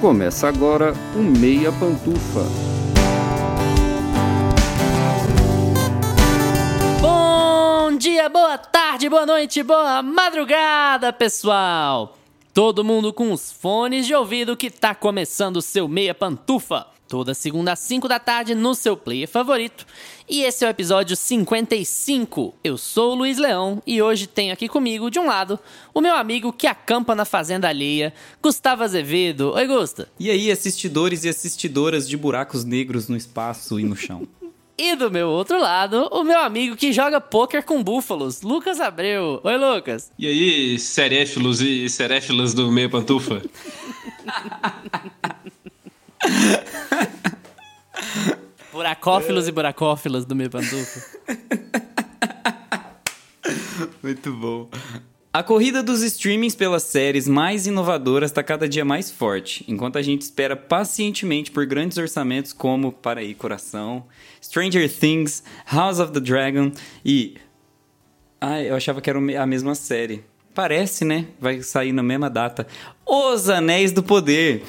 Começa agora o Meia Pantufa. Bom dia, boa tarde, boa noite, boa madrugada, pessoal! Todo mundo com os fones de ouvido que tá começando o seu Meia Pantufa. Toda segunda às 5 da tarde no seu player favorito. E esse é o episódio 55. Eu sou o Luiz Leão e hoje tenho aqui comigo, de um lado, o meu amigo que acampa na fazenda alheia, Gustavo Azevedo. Oi, Gusta. E aí, assistidores e assistidoras de buracos negros no espaço e no chão. E do meu outro lado, o meu amigo que joga pôquer com búfalos, Lucas Abreu. Oi, Lucas. E aí, seréfilos e seréfilas do meia pantufa? Buracófilos e buracófilas do meio pantufa. Muito bom. A corrida dos streamings pelas séries mais inovadoras está cada dia mais forte, enquanto a gente espera pacientemente por grandes orçamentos como, para aí, Coração, Stranger Things, House of the Dragon e... Ah, eu achava que era a mesma série. Parece, né? Vai sair na mesma data. Os Anéis do Poder.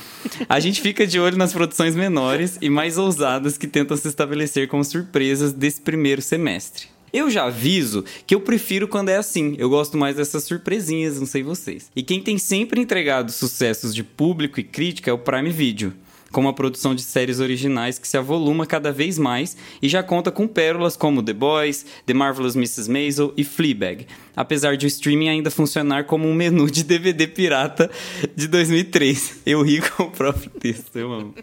A gente fica de olho nas produções menores e mais ousadas que tentam se estabelecer como surpresas desse primeiro semestre. Eu já aviso que eu prefiro quando é assim. Eu gosto mais dessas surpresinhas, não sei vocês. E quem tem sempre entregado sucessos de público e crítica é o Prime Video com uma produção de séries originais que se avoluma cada vez mais e já conta com pérolas como The Boys, The Marvelous Mrs. Maisel e Fleabag, apesar de o streaming ainda funcionar como um menu de DVD pirata de 2003. Eu ri com o próprio texto, eu amo.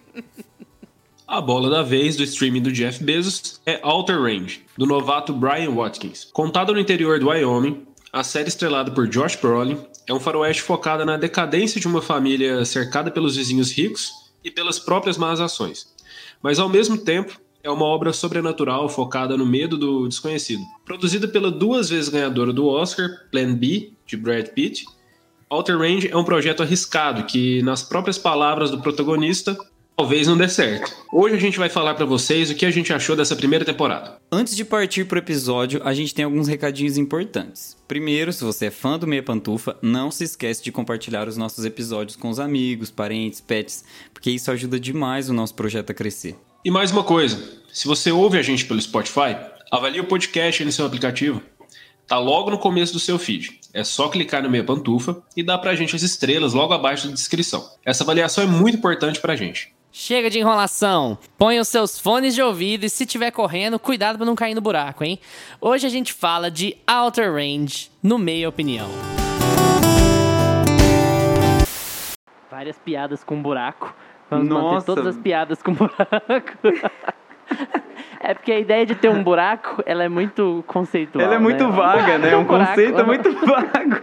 A bola da vez do streaming do Jeff Bezos é Outer Range, do novato Brian Watkins. Contada no interior do Wyoming, a série estrelada por Josh Brolin é um faroeste focada na decadência de uma família cercada pelos vizinhos ricos e pelas próprias más ações. Mas ao mesmo tempo, é uma obra sobrenatural focada no medo do desconhecido. Produzida pela duas vezes ganhadora do Oscar, Plan B, de Brad Pitt, Outer Range é um projeto arriscado que, nas próprias palavras do protagonista, talvez não dê certo. Hoje a gente vai falar para vocês o que a gente achou dessa primeira temporada. Antes de partir pro episódio, a gente tem alguns recadinhos importantes. Primeiro, se você é fã do Meia Pantufa, não se esquece de compartilhar os nossos episódios com os amigos, parentes, pets, porque isso ajuda demais o nosso projeto a crescer. E mais uma coisa, se você ouve a gente pelo Spotify, avalie o podcast no seu aplicativo. Tá logo no começo do seu feed. É só clicar no Meia Pantufa e dar pra gente as estrelas logo abaixo da descrição. Essa avaliação é muito importante pra gente. Chega de enrolação. Põe os seus fones de ouvido e se estiver correndo, cuidado para não cair no buraco, hein? Hoje a gente fala de Outer Range no Meia Opinião. Várias piadas com buraco. Vamos manter Nossa. todas as piadas com buraco. É porque a ideia de ter um buraco, ela é muito conceitual. Ela é muito né? vaga, né? É um buraco. conceito muito vago.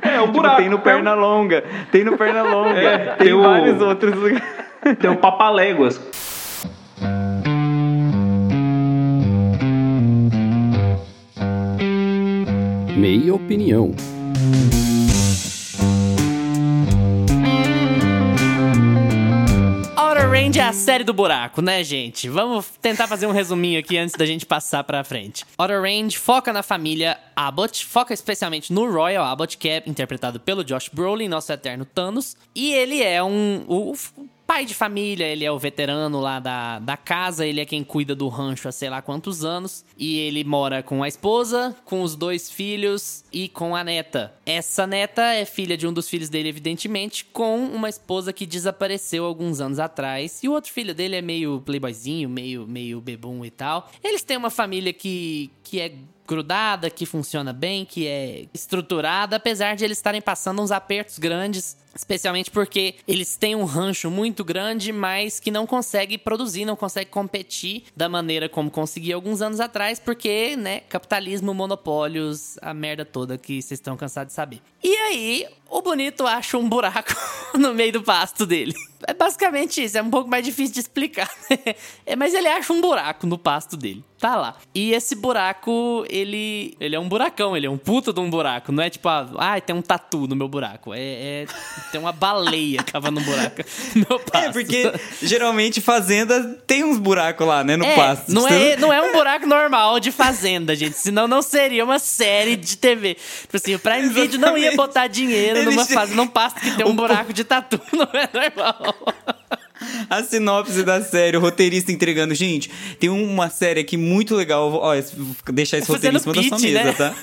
É, o Tipo, buraco. tem no Pernalonga, tem no Pernalonga, É, tem tem o- vários outros lugares. Tem um papaléguas. Meia Opinião. Outer Range é a série do buraco, né, gente? Vamos tentar fazer um resuminho aqui antes da gente passar pra frente. Outer Range foca na família Abbott, foca especialmente no Royal Abbott, que é interpretado pelo Josh Brolin, nosso eterno Thanos. E ele é um... O, pai de família, ele é o veterano lá da, da casa, ele é quem cuida do rancho há sei lá quantos anos. E ele mora com a esposa, com os dois filhos e com a neta. Essa neta é filha de um dos filhos dele, evidentemente, com uma esposa que desapareceu alguns anos atrás. E o outro filho dele é meio playboyzinho, meio, meio bebum e tal. Eles têm uma família que, que é grudada, que funciona bem, que é estruturada, apesar de eles estarem passando uns apertos grandes, especialmente porque eles têm um rancho muito grande, mas que não consegue produzir, não consegue competir da maneira como conseguia alguns anos atrás, porque, né, capitalismo, monopólios, a merda toda que vocês estão cansados de saber. E aí, o bonito acha um buraco no meio do pasto dele. É basicamente isso, é um pouco mais difícil de explicar. né? É, mas ele acha um buraco no pasto dele. tá lá. E esse buraco, ele, ele é um buracão, ele é um puta de um buraco. Não é tipo, ah, tem um tatu no meu buraco. É, é tem uma baleia cavando um buraco no meu pasto. É, porque geralmente fazenda tem uns buracos lá, né, no É, pasto. Não é, não é um buraco normal de fazenda, gente. Senão não seria uma série de TV. Tipo assim, o Prime Video não ia Exatamente. botar dinheiro Eles numa fazenda, num pasto que tem um buraco de tatu. Não é normal. A sinopse da série, o roteirista entregando. Gente, tem uma série aqui muito legal. Ó, vou deixar esse roteiro em Fazendo cima da sua mesa, né? tá?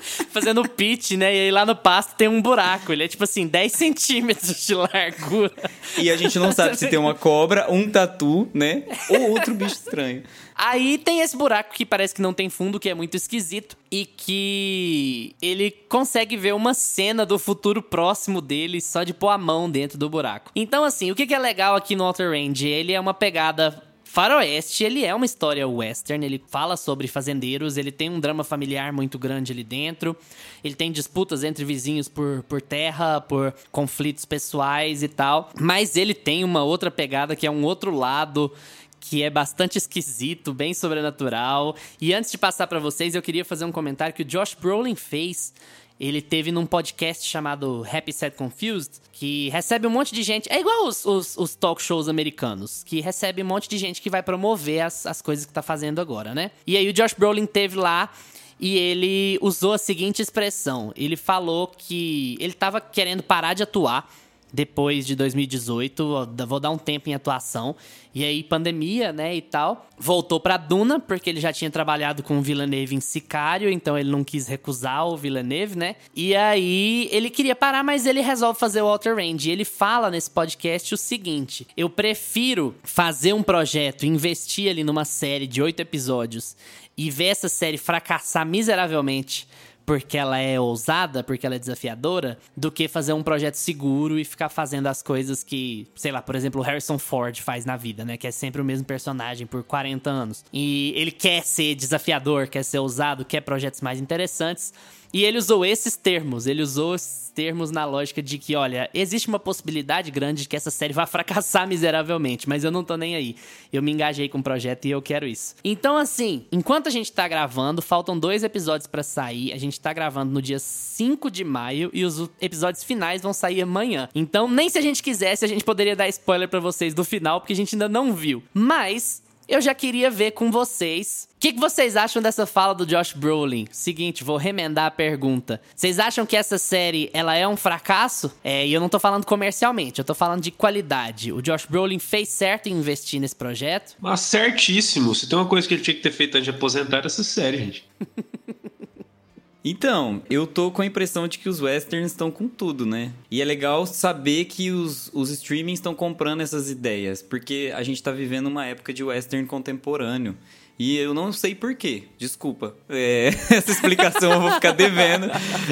Fazendo pitch, né? E aí lá no pasto tem um buraco. Ele é tipo assim, 10 centímetros de largura. E a gente não sabe se tem uma cobra, um tatu, né? Ou outro bicho estranho. Aí tem esse buraco que parece que não tem fundo, que é muito esquisito. E que ele consegue ver uma cena do futuro próximo dele só de pôr a mão dentro do buraco. Então, assim, o que que é legal aqui no Outer Range? Ele é uma pegada faroeste, ele é uma história western, ele fala sobre fazendeiros, ele tem um drama familiar muito grande ali dentro, ele tem disputas entre vizinhos por, por terra, por conflitos pessoais e tal, mas ele tem uma outra pegada que é um outro lado que é bastante esquisito, bem sobrenatural. E antes de passar pra vocês, eu queria fazer um comentário que o Josh Brolin fez. Ele teve num podcast chamado Happy Sad Confused, que recebe um monte de gente. É igual os, os, os talk shows americanos, que recebe um monte de gente que vai promover as, as coisas que tá fazendo agora, né? E aí o Josh Brolin teve lá e ele usou a seguinte expressão: ele falou que ele tava querendo parar de atuar depois de 2018, ó, da- vou dar um tempo em atuação. E aí, pandemia, né, e tal. Voltou pra Duna, porque ele já tinha trabalhado com o Villeneuve em Sicário, então ele não quis recusar o Villeneuve, né? E aí, ele queria parar, mas ele resolve fazer o Outer Range. E ele fala nesse podcast o seguinte: eu prefiro fazer um projeto, investir ali numa série de oito episódios e ver essa série fracassar miseravelmente porque ela é ousada, porque ela é desafiadora, do que fazer um projeto seguro e ficar fazendo as coisas que, sei lá, por exemplo, o Harrison Ford faz na vida, né? Que é sempre o mesmo personagem por 40 anos. E ele quer ser desafiador, quer ser ousado, quer projetos mais interessantes. E ele usou esses termos, ele usou esses termos na lógica de que, olha, existe uma possibilidade grande de que essa série vá fracassar miseravelmente, mas eu não tô nem aí. Eu me engajei com o projeto e eu quero isso. Então, assim, enquanto a gente tá gravando, faltam dois episódios pra sair. A gente tá gravando no dia 5 de maio e os episódios finais vão sair amanhã. Então, nem se a gente quisesse, a gente poderia dar spoiler pra vocês do final, porque a gente ainda não viu. Mas eu já queria ver com vocês. O que, que vocês acham dessa fala do Josh Brolin? Seguinte, vou remendar a pergunta. Vocês acham que essa série ela é um fracasso? É, e eu não tô falando comercialmente, eu tô falando de qualidade. O Josh Brolin fez certo em investir nesse projeto? Mas certíssimo. Se tem uma coisa que ele tinha que ter feito antes de aposentar, era essa série, gente. Então, eu tô com a impressão de que os westerns estão com tudo, né? E é legal saber que os, os streamings estão comprando essas ideias, porque a gente tá vivendo uma época de western contemporâneo. E eu não sei por quê, desculpa. É, essa explicação eu vou ficar devendo.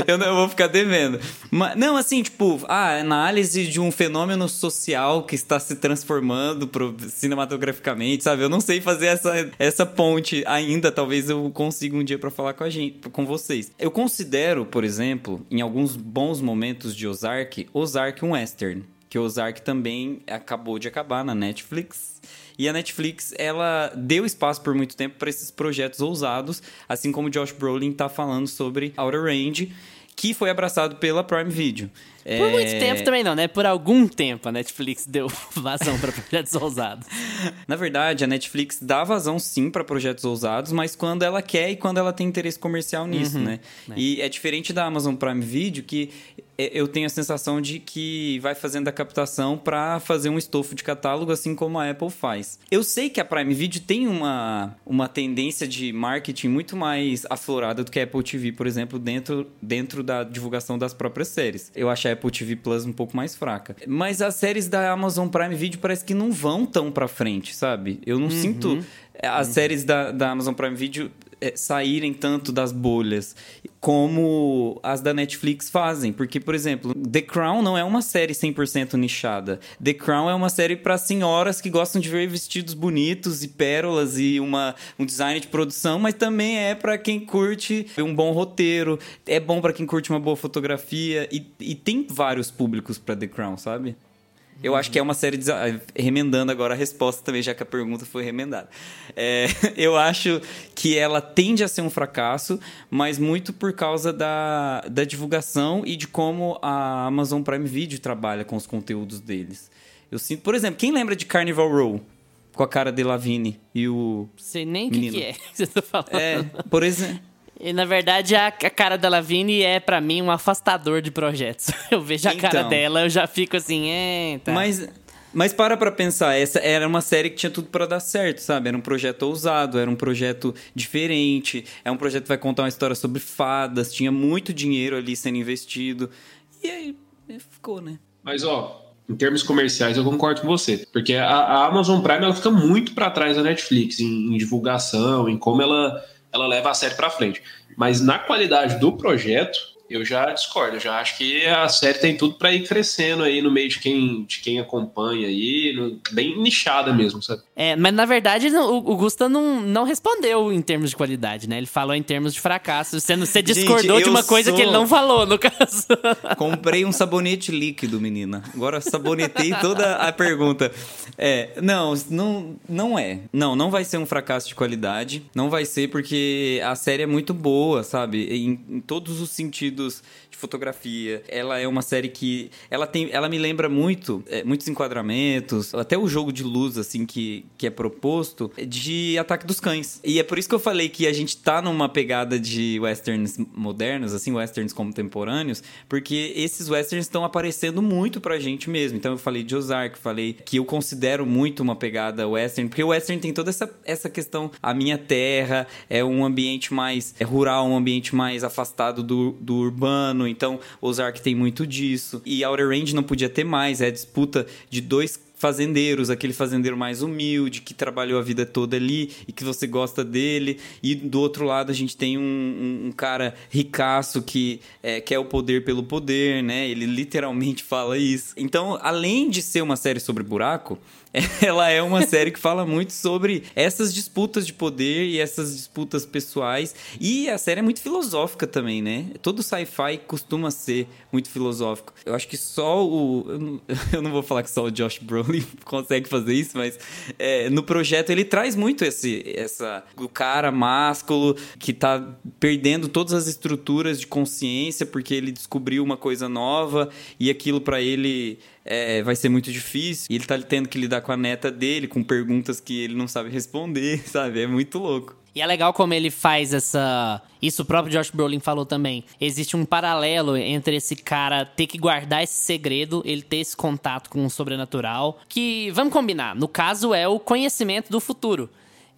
Eu não eu vou ficar devendo. Mas, não, assim, tipo, a análise de um fenômeno social que está se transformando pro- cinematograficamente, sabe? Eu não sei fazer essa, essa ponte ainda. Talvez eu consiga um dia pra falar com a gente, com vocês. Eu considero, por exemplo, em alguns bons momentos de Ozark, Ozark um western. Que Ozark também acabou de acabar na Netflix. E a Netflix, ela deu espaço por muito tempo para esses projetos ousados, assim como Josh Brolin tá falando sobre Outer Range, que foi abraçado pela Prime Video. Por muito É, tempo também não, né? Por algum tempo a Netflix deu vazão pra projetos ousados. Na verdade, a Netflix dá vazão sim para projetos ousados, mas quando ela quer e quando ela tem interesse comercial nisso, né? E é diferente da Amazon Prime Video que é, eu tenho a sensação de que vai fazendo a captação para fazer um estofo de catálogo assim como a Apple faz. Eu sei que a Prime Video tem uma, uma tendência de marketing muito mais aflorada do que a Apple TV, por exemplo, dentro, dentro da divulgação das próprias séries. Eu acho a Apple TV Plus um pouco mais fraca. Mas as séries da Amazon Prime Video parece que não vão tão pra frente, sabe? Eu não sinto as séries da, da Amazon Prime Video saírem tanto das bolhas como as da Netflix fazem. Porque, por exemplo, The Crown não é uma série 100% nichada. The Crown é uma série para senhoras que gostam de ver vestidos bonitos e pérolas e uma, um design de produção, mas também é para quem curte um bom roteiro, é bom para quem curte uma boa fotografia e, e tem vários públicos para The Crown, sabe? Eu acho que é uma série. De... Remendando agora a resposta também, já que a pergunta foi remendada. É, eu acho que ela tende a ser um fracasso, mas muito por causa da, da divulgação e de como a Amazon Prime Video trabalha com os conteúdos deles. Eu sinto, por exemplo, quem lembra de Carnival Row? Com a cara de Lavigne e o. Sei nem o que, que, é que você tá falando. É, por exemplo. E na verdade a, a cara da Lavigne é para mim um afastador de projetos. Eu vejo a então, cara dela, eu já fico assim, é, tá. Mas mas para pra pensar, essa era uma série que tinha tudo para dar certo, sabe? Era um projeto ousado, era um projeto diferente, é um projeto que vai contar uma história sobre fadas, tinha muito dinheiro ali sendo investido. E aí ficou, né? Mas ó, em termos comerciais, eu concordo com você. Porque a, a Amazon Prime ela fica muito para trás da Netflix em, em, divulgação, em como ela, ela leva a série para frente. Mas na qualidade do projeto, eu já discordo, eu já acho que a série tem tudo para ir crescendo aí no meio de quem, de quem acompanha aí, no, bem nichada mesmo, sabe? É, mas na verdade o, o Gusta não, não respondeu em termos de qualidade, né? Ele falou em termos de fracasso, você, você discordou Gente, de uma coisa sou... que ele não falou, no caso. Comprei um sabonete líquido, menina. Agora sabonetei toda a pergunta. É, não, não, não é. Não, não vai ser um fracasso de qualidade. Não vai ser porque a série é muito boa, sabe? Em, em todos os sentidos sentidos de fotografia. Ela é uma série que ela tem, ela me lembra muito é, muitos enquadramentos, até o jogo de luz assim que, que é proposto de Ataque dos Cães. E é por isso que eu falei que a gente tá numa pegada de westerns modernos, assim, westerns contemporâneos, porque esses westerns estão aparecendo muito pra gente mesmo. Então eu falei de Ozark, falei que eu considero muito uma pegada western, porque o western tem toda essa, essa questão, a minha terra é um ambiente mais rural, um ambiente mais afastado do, do urbano, então Ozark tem muito disso. E Outer Range não podia ter mais, é a disputa de dois fazendeiros, aquele fazendeiro mais humilde, que trabalhou a vida toda ali e que você gosta dele. E do outro lado a gente tem um, um, um cara ricaço que é, quer o poder pelo poder, né? Ele literalmente fala isso. Então, além de ser uma série sobre buraco, ela é uma série que fala muito sobre essas disputas de poder e essas disputas pessoais. E a série é muito filosófica também, né? Todo sci-fi costuma ser muito filosófico. Eu acho que só o. Eu não vou falar que só o Josh Brolin consegue fazer isso, mas é, no projeto ele traz muito esse. Essa, o cara másculo que tá perdendo todas as estruturas de consciência porque ele descobriu uma coisa nova e aquilo para ele é, vai ser muito difícil. E ele tá tendo que lidar com a neta dele, com perguntas que ele não sabe responder, sabe? É muito louco. E é legal como ele faz essa. Isso o próprio Josh Brolin falou também. Existe um paralelo entre esse cara ter que guardar esse segredo, ele ter esse contato com o sobrenatural. Que, vamos combinar, no caso é o conhecimento do futuro.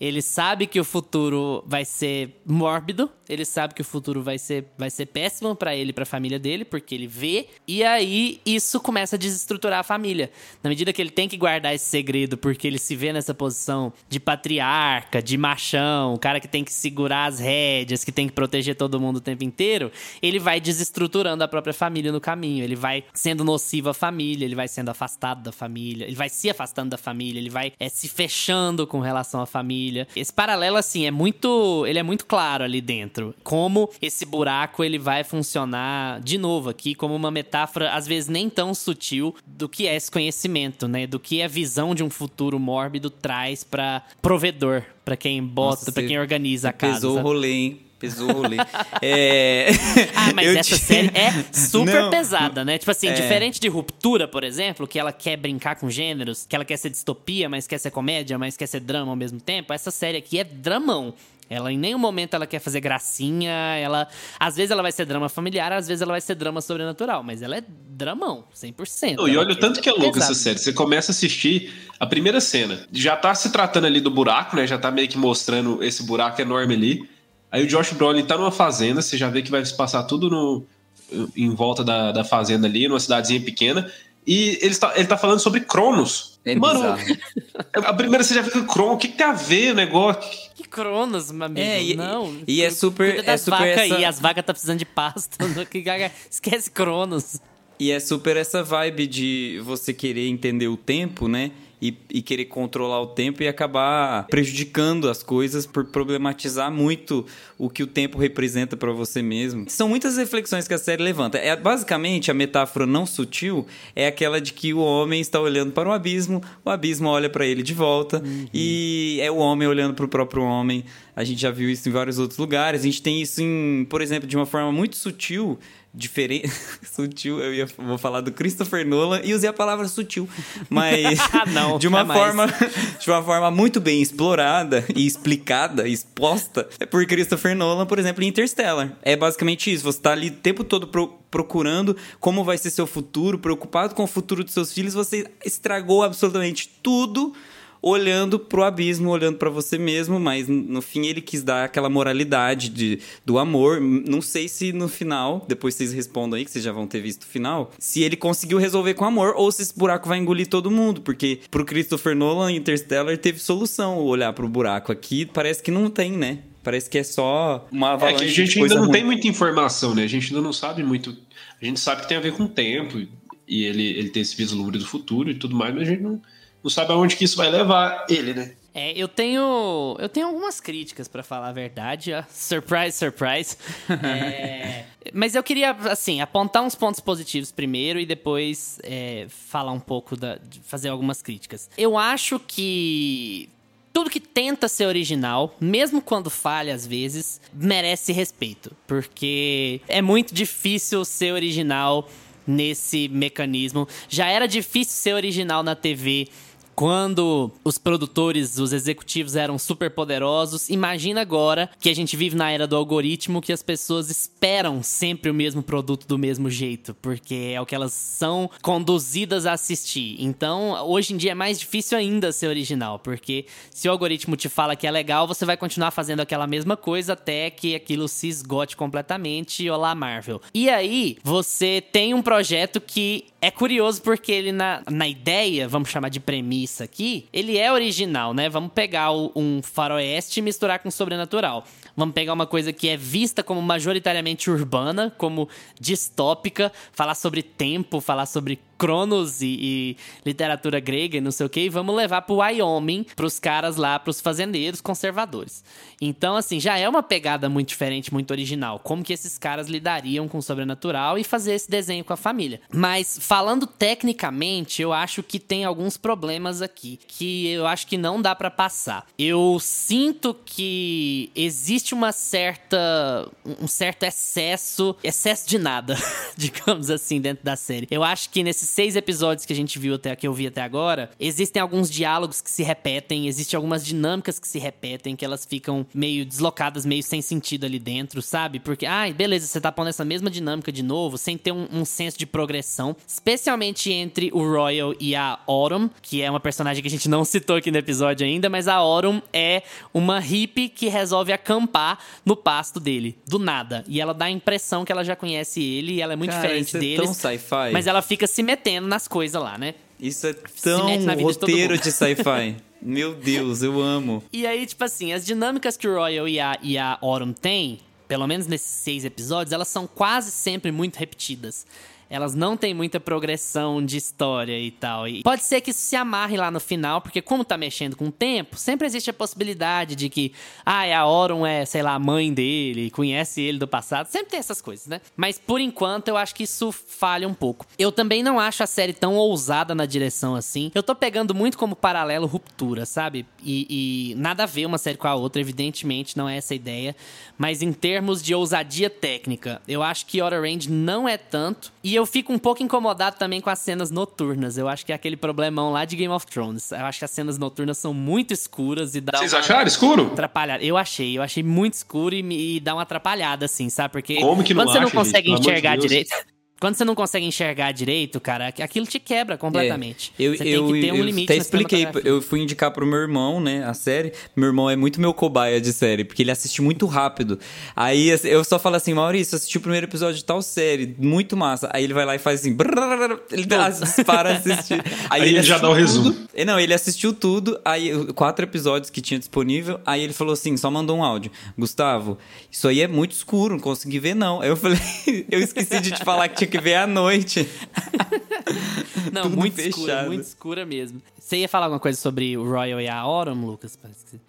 Ele sabe que o futuro vai ser mórbido, ele sabe que o futuro vai ser, vai ser péssimo para ele e pra família dele, porque ele vê. E aí isso começa a desestruturar a família. Na medida que ele tem que guardar esse segredo, porque ele se vê nessa posição de patriarca, de machão, o cara que tem que segurar as rédeas, que tem que proteger todo mundo o tempo inteiro, ele vai desestruturando a própria família no caminho. Ele vai sendo nocivo à família, ele vai sendo afastado da família, ele vai se afastando da família, ele vai é, se fechando com relação à família família. Esse paralelo, assim, é muito. Ele é muito claro ali dentro. Como esse buraco ele vai funcionar de novo aqui, como uma metáfora, às vezes nem tão sutil, do que é esse conhecimento, né? Do que a visão de um futuro mórbido traz para provedor, para quem bota, para quem organiza a casa. Pesou o rolê, hein? Rolê. é... Ah, mas essa te... série é super não, pesada, né? Tipo assim, é... diferente de Ruptura, por exemplo, que ela quer brincar com gêneros, que ela quer ser distopia, mas quer ser comédia, mas quer ser drama ao mesmo tempo, essa série aqui é dramão. Ela em nenhum momento ela quer fazer gracinha, ela às vezes ela vai ser drama familiar, às vezes ela vai ser drama sobrenatural, mas ela é dramão, 100%. Não, e olha o tanto que é louco essa série. Você começa a assistir a primeira cena, já tá se tratando ali do buraco, né? Já tá meio que mostrando esse buraco enorme ali. Aí o Josh Brolin tá numa fazenda, você já vê que vai se passar tudo no, em volta da, da fazenda ali, numa cidadezinha pequena. E ele está, ele tá falando sobre Cronos. É Mano, a primeira você já viu que Cronos, o que, que tem a ver o negócio? Que Cronos, meu amigo? É, e, não. E é super. É super vaca essa... aí, as vacas tá precisando de pasto. Esquece Cronos. E é super essa vibe de você querer entender o tempo, né? E, e querer controlar o tempo e acabar prejudicando as coisas por problematizar muito o que o tempo representa para você mesmo. São muitas reflexões que a série levanta. É basicamente a metáfora não sutil é aquela de que o homem está olhando para o abismo, o abismo olha para ele de volta uhum. e é o homem olhando para o próprio homem. A gente já viu isso em vários outros lugares. A gente tem isso em, por exemplo, de uma forma muito sutil diferente. sutil, eu ia, vou falar do Christopher Nolan e usei a palavra sutil. Mas ah, Não, de uma forma de uma forma muito bem explorada e explicada, exposta, é por Christopher Nolan, por exemplo, em Interstellar. É basicamente isso. Você está ali o tempo todo pro, procurando como vai ser seu futuro, preocupado com o futuro dos seus filhos, você estragou absolutamente tudo olhando pro abismo, olhando para você mesmo, mas no fim ele quis dar aquela moralidade de, do amor. Não sei se no final, depois vocês respondam aí, que vocês já vão ter visto o final, se ele conseguiu resolver com amor ou se esse buraco vai engolir todo mundo, porque pro Christopher Nolan, Interstellar teve solução olhar pro buraco aqui, parece que não tem, né? Parece que é só uma avalanche É que a gente ainda não ruim. tem muita informação, né? A gente ainda não sabe muito. A gente sabe que tem a ver com o tempo e ele, ele tem esse vislumbre do futuro e tudo mais, mas a gente não não sabe aonde que isso vai levar ele, né? É, eu tenho. Eu tenho algumas críticas para falar a verdade. Surprise, surprise. é, mas eu queria, assim, apontar uns pontos positivos primeiro e depois é, falar um pouco da. fazer algumas críticas. Eu acho que. Tudo que tenta ser original, mesmo quando falha às vezes, merece respeito. Porque é muito difícil ser original nesse mecanismo. Já era difícil ser original na TV quando os produtores, os executivos eram super poderosos, imagina agora que a gente vive na era do algoritmo que as pessoas esperam sempre o mesmo produto do mesmo jeito, porque é o que elas são conduzidas a assistir. Então, hoje em dia é mais difícil ainda ser original, porque se o algoritmo te fala que é legal, você vai continuar fazendo aquela mesma coisa até que aquilo se esgote completamente. Olá, Marvel. E aí, você tem um projeto que é curioso porque ele, na, na ideia, vamos chamar de premissa aqui, ele é original, né? Vamos pegar um faroeste e misturar com sobrenatural. Vamos pegar uma coisa que é vista como majoritariamente urbana, como distópica, falar sobre tempo, falar sobre Cronos e, e, literatura grega e não sei o que, e vamos levar pro Wyoming, pros caras lá, pros fazendeiros conservadores. Então, assim, já é uma pegada muito diferente, muito original. Como que esses caras lidariam com o sobrenatural e fazer esse desenho com a família. Mas, falando tecnicamente, eu acho que tem alguns problemas aqui, que eu acho que não dá para passar. Eu sinto que existe uma certa. um certo excesso, excesso de nada, digamos assim, dentro da série. Eu acho que nesses seis episódios que a gente viu até que eu vi até agora, existem alguns diálogos que se repetem, existem algumas dinâmicas que se repetem, que elas ficam meio deslocadas, meio sem sentido ali dentro, sabe? Porque, ai, ah, beleza, você tá pondo essa mesma dinâmica de novo, sem ter um, um senso de progressão, especialmente entre o Royal e a Autumn, que é uma personagem que a gente não citou aqui no episódio ainda, mas a Autumn é uma hippie que resolve acampar no pasto dele, do nada. E ela dá a impressão que ela já conhece ele e ela é muito Cara, diferente isso deles. É tão sci-fi. Mas ela fica se metendo nas coisas lá, né? Isso é tão roteiro de, de sci-fi. Meu Deus, eu amo. E aí, tipo assim, as dinâmicas que o Royal e a, e a Autumn têm, pelo menos nesses seis episódios, elas são quase sempre muito repetidas elas não têm muita progressão de história e tal. E pode ser que isso se amarre lá no final, porque como tá mexendo com o tempo, sempre existe a possibilidade de que, ah, a Oron é, sei lá, a mãe dele, conhece ele do passado. Sempre tem essas coisas, né? Mas por enquanto eu acho que isso falha um pouco. Eu também não acho a série tão ousada na direção assim. Eu tô pegando muito como paralelo ruptura, sabe? E, e nada a ver uma série com a outra, evidentemente, não é essa a ideia. Mas em termos de ousadia técnica, eu acho que Outer Range não é tanto. E eu fico um pouco incomodado também com as cenas noturnas. Eu acho que é aquele problemão lá de Game of Thrones. Eu acho que as cenas noturnas são muito escuras e dá Vocês acharam escuro? Atrapalhada. Eu achei, eu achei muito escuro e, me, e dá uma atrapalhada, assim, sabe? Porque Como que não quando você acha, não consegue gente? enxergar direito. Quando você não consegue enxergar direito, cara, aquilo te quebra completamente. É, eu, você eu, tem que ter um eu limite. Até expliquei, eu fui indicar pro meu irmão, né, a série. Meu irmão é muito meu cobaia de série, porque ele assiste muito rápido. Aí eu só falo assim, Maurício, assisti o primeiro episódio de tal série, muito massa. Aí ele vai lá e faz assim, brrr, ele para assistir. Aí, aí ele já dá o resumo. Tudo. Não, ele assistiu tudo, aí quatro episódios que tinha disponível, aí ele falou assim, só mandou um áudio. Gustavo, isso aí é muito escuro, não consegui ver não. Aí eu falei, eu esqueci de te falar que tinha que ver à noite. Não, Tudo muito fechado. escura, muito escura mesmo. Você ia falar alguma coisa sobre o Royal e a Autumn, Lucas?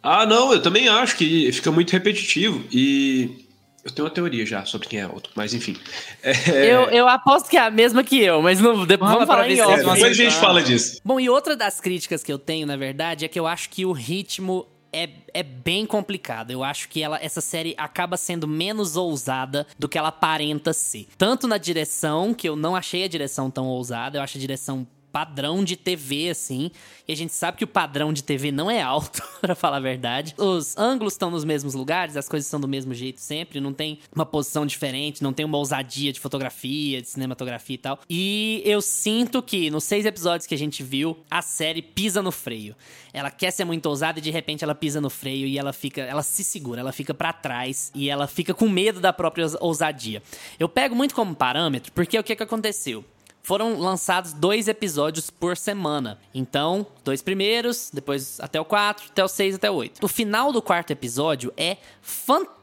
Ah, não, eu também acho que fica muito repetitivo. E eu tenho uma teoria já sobre quem é outro, mas enfim. É, Eu, eu aposto que é a mesma que eu, mas não, depois, vamos falar em off. vão depois a gente fala disso. Bom, e outra das críticas que eu tenho, na verdade, é que eu acho que o ritmo é, é bem complicado. Eu acho que ela, essa série acaba sendo menos ousada do que ela aparenta ser. Tanto na direção, que eu não achei a direção tão ousada, eu acho a direção padrão de TV, assim. E a gente sabe que o padrão de TV não é alto, pra falar a verdade. Os ângulos estão nos mesmos lugares, as coisas são do mesmo jeito sempre, não tem uma posição diferente, não tem uma ousadia de fotografia, de cinematografia e tal. E eu sinto que nos seis episódios que a gente viu, a série pisa no freio. Ela quer ser muito ousada e de repente ela pisa no freio e ela fica, ela se segura, ela fica pra trás e ela fica com medo da própria ous- ousadia. Eu pego muito como parâmetro porque o que que aconteceu? Foram lançados dois episódios por semana. Então, dois primeiros, depois até o quatro, até o seis, até o oito. O final do quarto episódio é fantástico.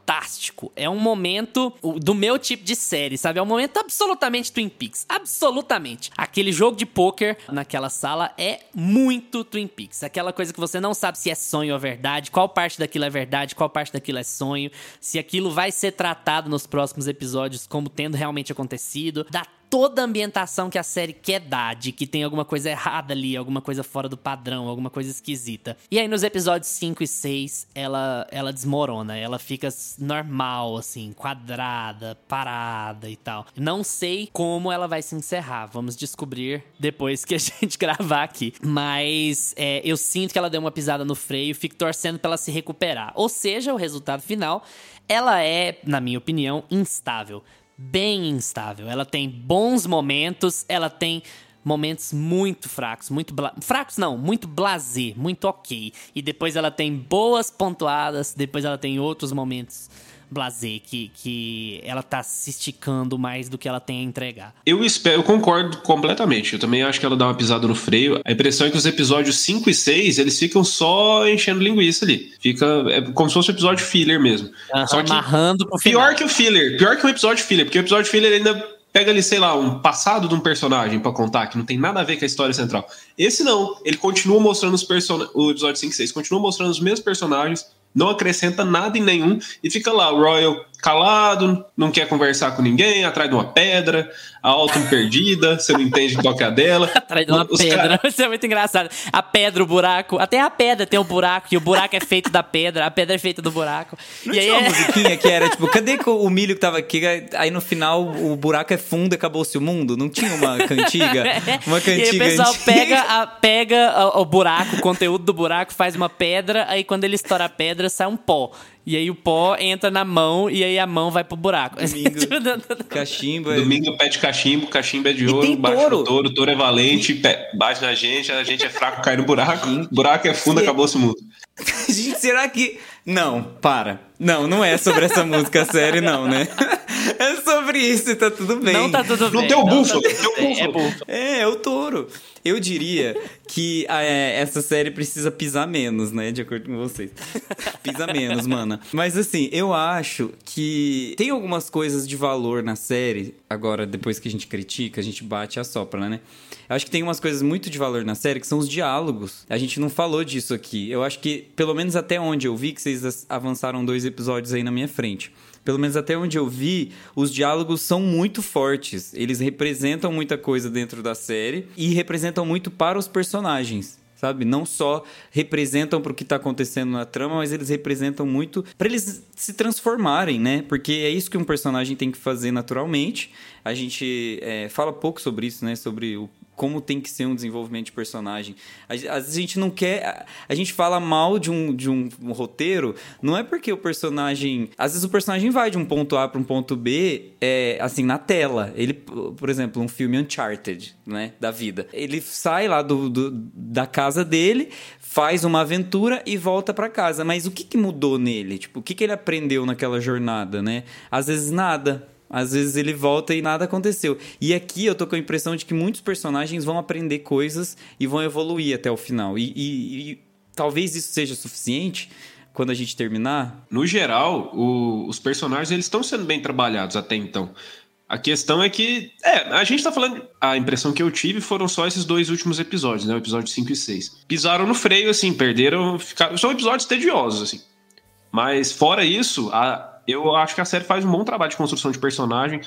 É um momento do meu tipo de série, sabe? É um momento absolutamente Twin Peaks. Absolutamente. Aquele jogo de pôquer naquela sala é muito Twin Peaks. Aquela coisa que você não sabe se é sonho ou verdade, qual parte daquilo é verdade, qual parte daquilo é sonho, se aquilo vai ser tratado nos próximos episódios como tendo realmente acontecido. Dá toda a ambientação que a série quer dar, de que tem alguma coisa errada ali, alguma coisa fora do padrão, alguma coisa esquisita. E aí nos episódios 5 e 6, ela, ela desmorona, ela fica normal, assim, quadrada, parada e tal. Não sei como ela vai se encerrar, vamos descobrir depois que a gente gravar aqui. Mas é, eu sinto que ela deu uma pisada no freio, fico torcendo pra ela se recuperar. Ou seja, o resultado final, ela é, na minha opinião, instável bem instável. Ela tem bons momentos, ela tem momentos muito fracos, muito bla... fracos não, muito blasé, muito ok. E depois ela tem boas pontuadas, depois ela tem outros momentos blasé que, que ela tá se esticando mais do que ela tem a entregar. Eu espero, eu concordo completamente. Eu também acho que ela dá uma pisada no freio. A impressão é que os episódios 5 e 6, eles ficam só enchendo linguiça ali. Fica é como se fosse um episódio filler mesmo. Só que Amarrando pro pior final. que o filler, pior que o episódio filler, porque o episódio filler ainda pega ali, sei lá, um passado de um personagem pra contar que não tem nada a ver com a história central. Esse não, ele continua mostrando os personagens, o episódio 5 e 6 continua mostrando os mesmos personagens, não acrescenta nada em nenhum e fica lá o Royal calado, não quer conversar com ninguém, atrás de uma pedra, a Autumn perdida, você não entende qual que é a dela. Atrás de uma Os pedra. cara- Isso é muito engraçado. A pedra, o buraco. Até a pedra tem um buraco, e o buraco é feito da pedra, a pedra é feita do buraco. Não e aí tinha uma é... musiquinha que era tipo, cadê o milho que tava aqui? Aí no final o buraco é fundo e acabou-se o mundo? Não tinha uma cantiga? Uma e cantiga aí o pessoal antiga? pega, a, pega a- o buraco, o conteúdo do buraco, faz uma pedra, aí quando ele estoura a pedra, sai um pó. E aí o pó entra na mão e aí a mão vai pro buraco. Domingo. Cachimbo. é- Domingo pede cachimbo, cachimbo é de ouro, tem bate touro. no touro, touro é valente, pe- bate na gente, a gente é fraco, cai no buraco, buraco é fundo, acabou-se o mundo. Gente, será que. Não, para. Não, não é sobre essa música série, não, né? É sobre isso e tá tudo bem. Não tá tudo Não bem. tem o tá búfalo, tudo tem o É búfalo. É, é o touro. Eu diria que ah, é, essa série precisa pisar menos, né? De acordo com vocês. Pisa menos, mana. Mas assim, eu acho que tem algumas coisas de valor na série. Agora, depois que a gente critica, a gente bate e assopra, né? Eu acho que tem umas coisas muito de valor na série que são os diálogos. A gente não falou disso aqui. Eu acho que, pelo menos até onde eu vi, que vocês avançaram dois episódios aí na minha frente. Pelo menos até onde eu vi, os diálogos são muito fortes. Eles representam muita coisa dentro da série e representam muito para os personagens. Sabe? Não só representam para o que está acontecendo na trama, mas eles representam muito para eles se transformarem, né? Porque é isso que um personagem tem que fazer naturalmente. A gente é, fala pouco sobre isso, né? Sobre o como tem que ser um desenvolvimento de personagem. Às vezes a gente não quer. a- A gente fala mal de um, de um, um roteiro, não é porque o personagem. Às vezes o personagem vai de um ponto A para um ponto B, é, assim, na tela. Ele, por exemplo, um filme Uncharted, né? Da vida. Ele sai lá do, do- da casa dele, faz uma aventura e volta para casa. Mas o que, que mudou nele? Tipo, o que, que ele aprendeu naquela jornada, né? Às vezes nada. Às vezes ele volta e nada aconteceu. E aqui eu tô com a impressão de que muitos personagens vão aprender coisas e vão evoluir até o final. E, e- e talvez isso seja suficiente quando a gente terminar. No geral, o- os personagens eles estão sendo bem trabalhados até então. A questão é que. É, a gente tá falando. A impressão que eu tive foram só esses dois últimos episódios, né? O episódio 5 e 6. Pisaram no freio, assim, perderam. Ficaram, são episódios tediosos, assim. Mas fora isso, a, eu acho que a série faz um bom trabalho de construção de personagem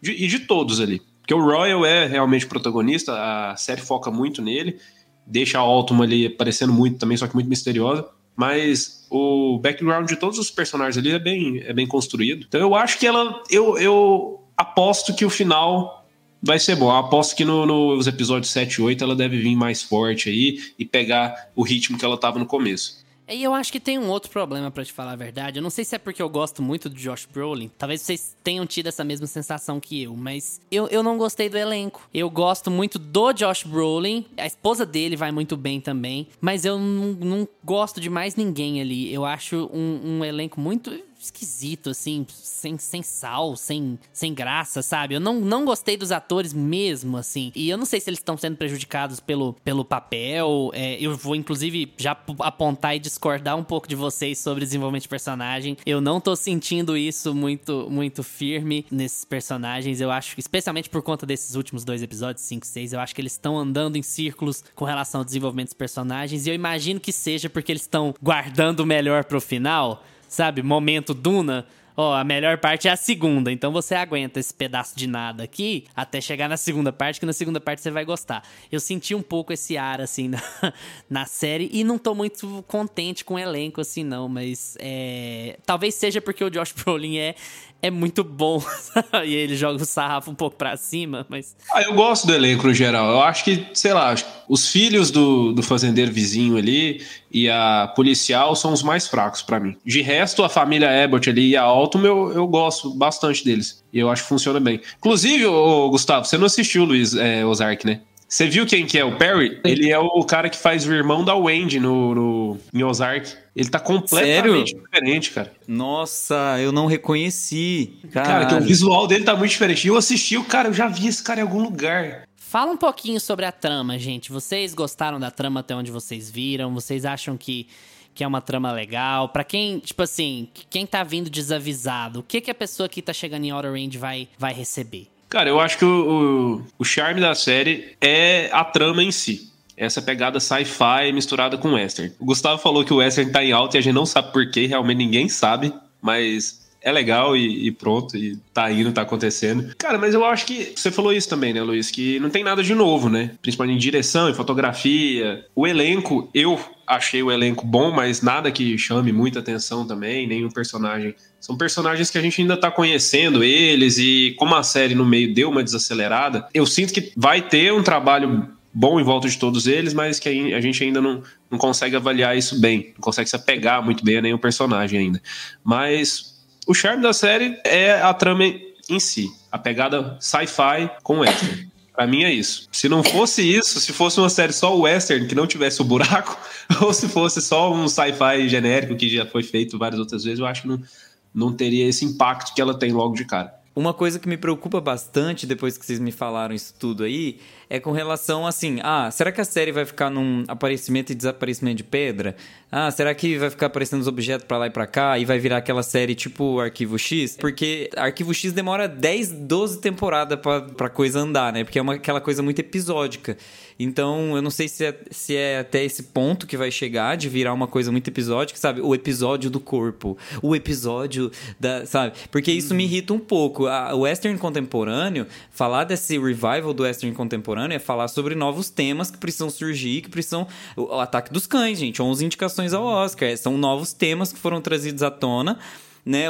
de, e de todos ali. Porque o Royal é realmente protagonista, a série foca muito nele, deixa a Altum ali aparecendo muito também, só que muito misteriosa. Mas o background de todos os personagens ali é bem, é bem construído. Então eu acho que ela. Eu, eu aposto que o final vai ser bom. Eu aposto que no, nos episódios 7 e 8 ela deve vir mais forte aí e pegar o ritmo que ela tava no começo. E eu acho que tem um outro problema para te falar a verdade. Eu não sei se é porque eu gosto muito do Josh Brolin. Talvez vocês tenham tido essa mesma sensação que eu, mas eu, eu não gostei do elenco. Eu gosto muito do Josh Brolin. A esposa dele vai muito bem também. Mas eu não, não gosto de mais ninguém ali. Eu acho um, um elenco muito esquisito, assim, sem, sem sal, sem, sem graça, sabe? Eu não, não gostei dos atores mesmo, assim. E eu não sei se eles estão sendo prejudicados pelo, pelo papel. É, eu vou, inclusive, já apontar e discordar um pouco de vocês sobre desenvolvimento de personagem. Eu não tô sentindo isso muito, muito firme nesses personagens. Eu acho, especialmente por conta desses últimos dois episódios, 5 e 6, eu acho que eles estão andando em círculos com relação ao desenvolvimento dos personagens. E eu imagino que seja porque eles estão guardando o melhor pro final sabe? Momento Duna. Ó, a melhor parte é a segunda, então você aguenta esse pedaço de nada aqui até chegar na segunda parte, que na segunda parte você vai gostar. Eu senti um pouco esse ar, assim, na, na série e não tô muito contente com o elenco, assim, não, mas é... Talvez seja porque o Josh Brolin é, é muito bom. e ele joga o sarrafo um pouco pra cima, mas. Ah, eu gosto do elenco no geral. Eu acho que, sei lá, os filhos do, do fazendeiro vizinho ali e a policial são os mais fracos para mim. De resto, a família Abbott ali e a Alton, eu, eu gosto bastante deles. E eu acho que funciona bem. Inclusive, ô, Gustavo, você não assistiu, Luiz é, Ozark, né? Você viu quem que é o Perry? Ele é o cara que faz o irmão da Wendy no, no em Ozark. Ele tá completamente Sério? diferente, cara. Nossa, eu não reconheci. Caralho. Cara, que o visual dele tá muito diferente. Eu assisti o cara, eu já vi esse cara em algum lugar. Fala um pouquinho sobre a trama, gente. Vocês gostaram da trama até onde vocês viram? Vocês acham que, que é uma trama legal? Para quem, tipo assim, quem tá vindo desavisado, o que, que a pessoa que tá chegando em Outer Range vai, vai receber? Cara, eu acho que o, o, o charme da série é a trama em si essa pegada sci-fi misturada com western. O Gustavo falou que o western tá em alta e a gente não sabe porquê, realmente ninguém sabe, mas é legal e, e, pronto, e tá indo, tá acontecendo. Cara, mas eu acho que você falou isso também, né, Luiz? Que não tem nada de novo, né? Principalmente em direção, em fotografia. O elenco, eu achei o elenco bom, mas nada que chame muita atenção também, nenhum personagem. São personagens que a gente ainda tá conhecendo eles e como a série no meio deu uma desacelerada, eu sinto que vai ter um trabalho bom em volta de todos eles, mas que a gente ainda não, não consegue avaliar isso bem, não consegue se apegar muito bem a nenhum personagem ainda. Mas o charme da série é a trama em si, a pegada sci-fi com western. Pra mim é isso. Se não fosse isso, se fosse uma série só western que não tivesse o buraco, ou se fosse só um sci-fi genérico que já foi feito várias outras vezes, eu acho que não, não teria esse impacto que ela tem logo de cara. Uma coisa que me preocupa bastante depois que vocês me falaram isso tudo aí é com relação assim, ah, será que a série vai ficar num aparecimento e desaparecimento de pedra? Ah, será que vai ficar aparecendo os objetos para lá e para cá e vai virar aquela série tipo Arquivo X? Porque Arquivo X demora 10, 12 temporadas para coisa andar, né? Porque é uma, aquela coisa muito episódica. Então, eu não sei se é, se é até esse ponto que vai chegar de virar uma coisa muito episódica, sabe? O episódio do corpo, o episódio da, sabe? Porque isso me irrita um pouco. A, o western contemporâneo, falar desse revival do western contemporâneo é falar sobre novos temas que precisam surgir, que precisam o, o ataque dos cães, gente, 11 indicações ao Oscar, são novos temas que foram trazidos à tona né?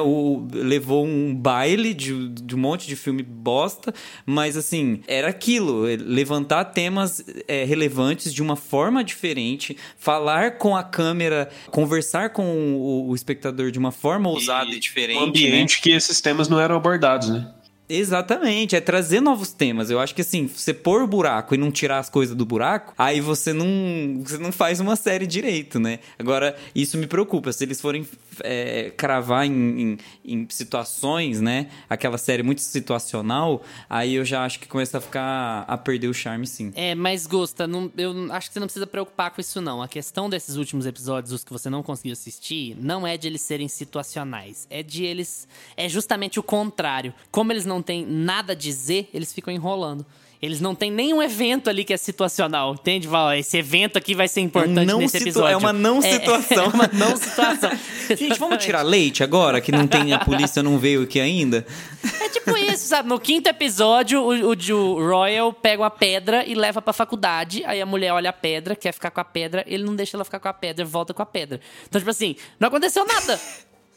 Levou um baile de, de um monte de filme bosta, mas assim, era aquilo: levantar temas é, relevantes de uma forma diferente, falar com a câmera, conversar com o, o espectador de uma forma ousada e, e diferente. Um ambiente né? que esses temas não eram abordados, né? Exatamente, é trazer novos temas. Eu acho que assim, você pôr buraco e não tirar as coisas do buraco, aí você não, você não faz uma série direito, né? Agora, isso me preocupa. Se eles forem é, cravar em, em, em, situações, né? Aquela série muito situacional, aí eu já acho que começa a ficar a perder o charme, sim. É, mas Gusta, não, eu acho que você não precisa preocupar com isso, não. A questão desses últimos episódios, os que você não conseguiu assistir, não é de eles serem situacionais. É de eles. É justamente o contrário. Como eles não não tem nada a dizer, eles ficam enrolando. Eles não têm nenhum evento ali que é situacional, entende, Val? Esse evento aqui vai ser importante não nesse episódio. é uma não É- situação. É, uma não situação. Gente, vamos tirar leite agora, que não tem, a polícia não veio aqui ainda? É tipo isso, sabe? No quinto episódio, o, o, o Royal pega uma pedra e leva pra faculdade. Aí a mulher olha a pedra, quer ficar com a pedra, ele não deixa ela ficar com a pedra, volta com a pedra. Então, tipo assim, não aconteceu nada.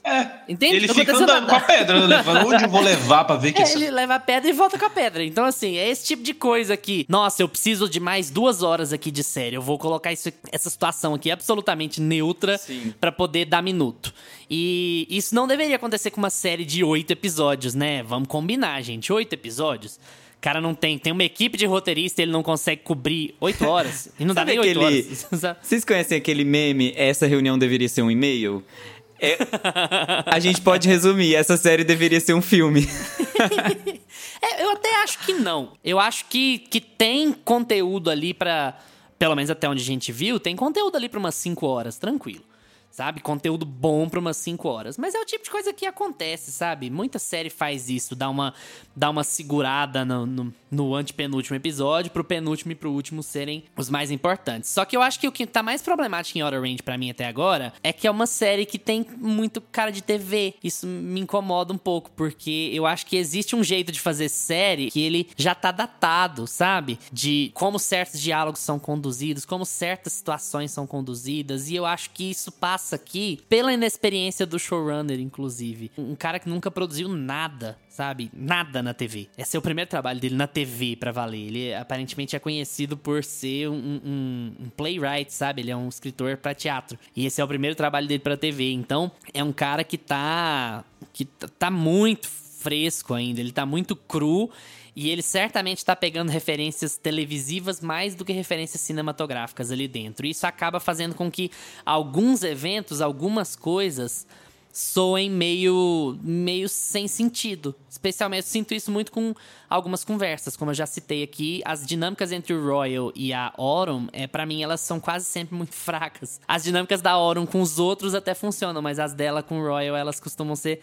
É. Entende? Ele fica andando nada. com a pedra, levando onde eu vou levar pra ver que É, esse- ele leva a pedra e volta com a pedra. Então, assim, é esse tipo de coisa aqui. Nossa, eu preciso de mais duas horas aqui de série. Eu vou colocar isso- essa situação aqui absolutamente neutra pra poder dar minuto. E isso não deveria acontecer com uma série de oito episódios, né? Vamos combinar, gente. Oito episódios. O cara não tem. Tem uma equipe de roteirista e ele não consegue cobrir oito horas. E não dá nem oito aquele- horas. Vocês conhecem aquele meme, essa reunião deveria ser um e-mail? É- a gente pode resumir, essa série deveria ser um filme. É, eu até acho que não. Eu acho que, que tem conteúdo ali pra. Pelo menos até onde a gente viu, tem conteúdo ali pra umas 5 horas, tranquilo. Sabe? Conteúdo bom pra umas 5 horas. Mas é o tipo de coisa que acontece, sabe? Muita série faz isso, dá uma, dá uma segurada no, no, no antepenúltimo episódio, pro penúltimo e pro último serem os mais importantes. Só que eu acho que o que tá mais problemático em Outer Range pra mim até agora é que é uma série que tem muito cara de TV. Isso me incomoda um pouco, porque eu acho que existe um jeito de fazer série que ele já tá datado, sabe? De como certos diálogos são conduzidos, como certas situações são conduzidas, e eu acho que isso passa aqui pela inexperiência do showrunner, inclusive. Um cara que nunca produziu nada, sabe? Nada na TV. Esse é o primeiro trabalho dele na TV pra valer. Ele aparentemente é conhecido por ser um, um- um playwright, sabe? Ele é um escritor pra teatro. E esse é o primeiro trabalho dele pra TV. Então, é um cara que tá. que tá muito fresco ainda. Ele tá muito cru. E ele certamente tá pegando referências televisivas mais do que referências cinematográficas ali dentro. Isso acaba fazendo com que alguns eventos, algumas coisas soem meio meio sem sentido. Especialmente eu sinto isso muito com algumas conversas, como eu já citei aqui, as dinâmicas entre o Royal e a Autumn, é para mim elas são quase sempre muito fracas. As dinâmicas da Autumn com os outros até funcionam, mas as dela com o Royal elas costumam ser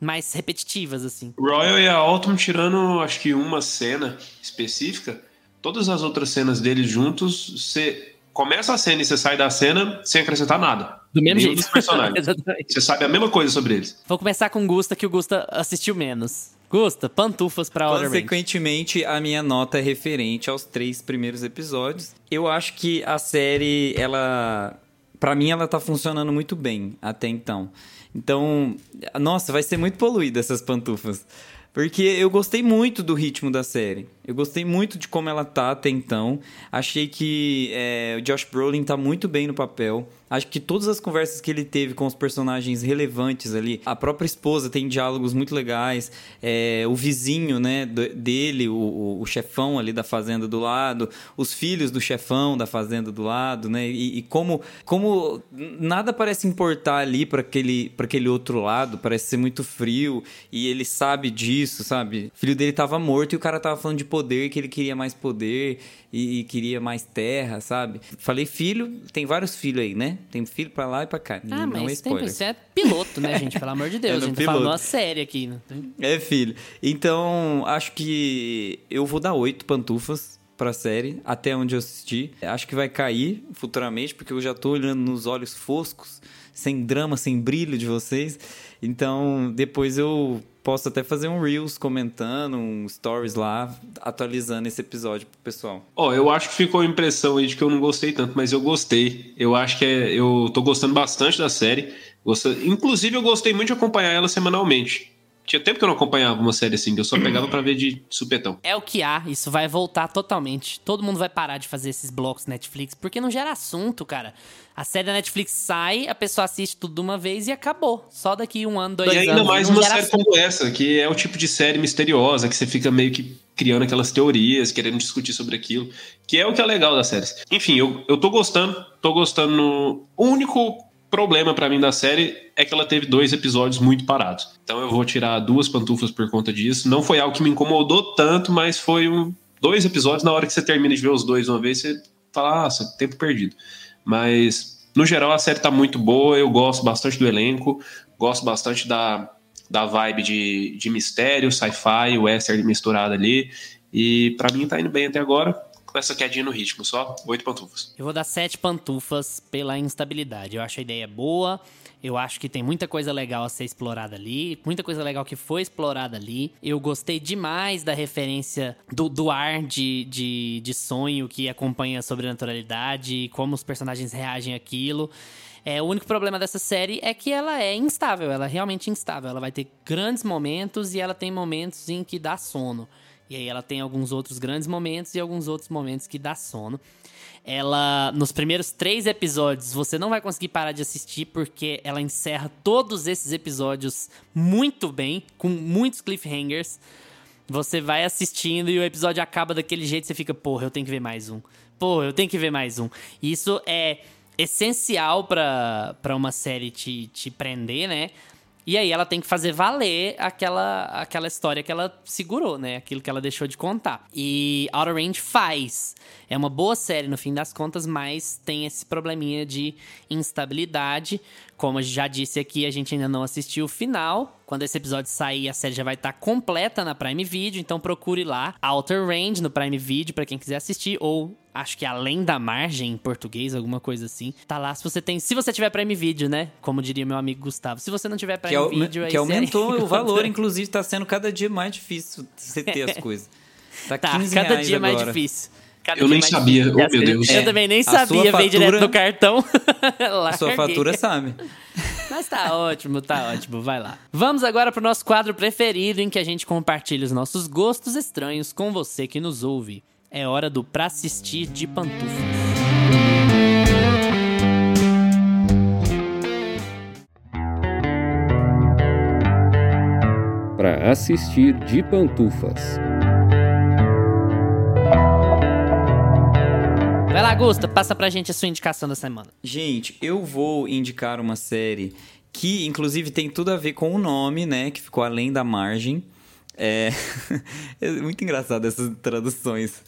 mais repetitivas assim. Royal e a Autumn tirando, acho que uma cena específica, todas as outras cenas deles juntos, você começa a cena e você sai da cena sem acrescentar nada. Do mesmo Nenhum jeito. personagens. Você sabe a mesma coisa sobre eles. Vou começar com o Gusta, que o Gusta assistiu menos. Gusta, pantufas pra Outer Range. Consequentemente, a minha nota é referente aos três primeiros episódios. Eu acho que a série, ela. Pra mim, ela tá funcionando muito bem até então. Então, nossa, vai ser muito poluída essas pantufas. Porque eu gostei muito do ritmo da série. Eu gostei muito de como ela tá até então. Achei que é, o Josh Brolin tá muito bem no papel. Acho que todas as conversas que ele teve com os personagens relevantes ali, a própria esposa tem diálogos muito legais. É, o vizinho, né, dele, o, o- chefão ali da fazenda do lado, os filhos do chefão da fazenda do lado, né? E, e como, como nada parece importar ali para aquele, aquele outro lado, parece ser muito frio e ele sabe disso, sabe? O filho dele tava morto e o cara tava falando de poder, que ele queria mais poder e, e queria mais terra, sabe? Falei filho, tem vários filhos aí, né? Tem filho pra lá e pra cá. Ah, não é mas tem, spoiler. isso é piloto, né, gente? Pelo amor de Deus. É a gente tá piloto. uma série aqui. Né? É, filho. Então, acho que eu vou dar oito pantufas pra série, até onde eu assisti. Acho que vai cair futuramente, porque eu já tô olhando nos olhos foscos, sem drama, sem brilho de vocês. Então, depois eu posso até fazer um Reels comentando, um Stories lá, atualizando esse episódio pro pessoal. Ó, eu acho que ficou a impressão aí de que eu não gostei tanto, mas eu gostei. Eu acho que é, eu tô gostando bastante da série. Inclusive, eu gostei muito de acompanhar ela semanalmente. Tinha tempo que eu não acompanhava uma série assim, que eu só pegava pra ver de supetão. É o que há, isso vai voltar totalmente. Todo mundo vai parar de fazer esses blocos Netflix, porque não gera assunto, cara. A série da Netflix sai, a pessoa assiste tudo de uma vez e acabou. Só daqui um ano, dois E ainda anos. mais uma série como essa, que é o tipo de série misteriosa, que você fica meio que criando aquelas teorias, querendo discutir sobre aquilo, que é o que é legal das séries. Enfim, eu, eu tô gostando, tô gostando. O único problema pra mim da série é que ela teve dois episódios muito parados. Então eu vou tirar duas pantufas por conta disso. Não foi algo que me incomodou tanto, mas foi um, dois episódios. Na hora que você termina de ver os dois uma vez, você fala, nossa, tempo perdido. Mas, no geral, a série tá muito boa. Eu gosto bastante do elenco, gosto bastante da da vibe de, de mistério, sci-fi, western misturado ali. E para mim tá indo bem até agora, com essa quedinha no ritmo, só oito pantufas. Eu vou dar sete pantufas pela instabilidade. Eu acho a ideia boa. Eu acho que tem muita coisa legal a ser explorada ali, muita coisa legal que foi explorada ali. Eu gostei demais da referência do, do ar de, de, de sonho que acompanha a sobrenaturalidade e como os personagens reagem àquilo. É, o único problema dessa série é que ela é instável, ela é realmente instável. Ela vai ter grandes momentos e ela tem momentos em que dá sono. E aí ela tem alguns outros grandes momentos e alguns outros momentos que dá sono. Ela, nos primeiros três episódios, você não vai conseguir parar de assistir porque ela encerra todos esses episódios muito bem, com muitos cliffhangers. Você vai assistindo e o episódio acaba daquele jeito, você fica, porra, eu tenho que ver mais um. Porra, eu tenho que ver mais um. Isso é essencial para uma série te, te prender, né? E aí ela tem que fazer valer aquela, aquela história que ela segurou, né? Aquilo que ela deixou de contar. E Outer Range faz. É uma boa série no fim das contas, mas tem esse probleminha de instabilidade. Como já disse aqui, a gente ainda não assistiu o final. Quando esse episódio sair, a série já vai estar tá completa na Prime Video, então procure lá Outer Range no Prime Video para quem quiser assistir ou acho que além da margem em português, alguma coisa assim. Tá lá se você tem, se você tiver Prime Video, né? Como diria meu amigo Gustavo. Se você não tiver Prime que Video, que aumentou o valor, inclusive tá sendo cada dia mais difícil você ter as coisas. Tá, tá cada dia agora. mais difícil. Cada eu nem sabia, oh meu Deus. Eu também nem sabia, fatura, veio direto do cartão. a sua fatura sabe. Mas tá ótimo, tá ótimo, vai lá. Vamos agora pro nosso quadro preferido em que a gente compartilha os nossos gostos estranhos com você que nos ouve. É hora do Pra Assistir de Pantufas. Para assistir de pantufas. Vai lá, Gusta, passa pra gente a sua indicação da semana. Gente, eu vou indicar uma série que, inclusive, tem tudo a ver com o nome, né? Que ficou além da margem. É... é muito engraçado essas traduções.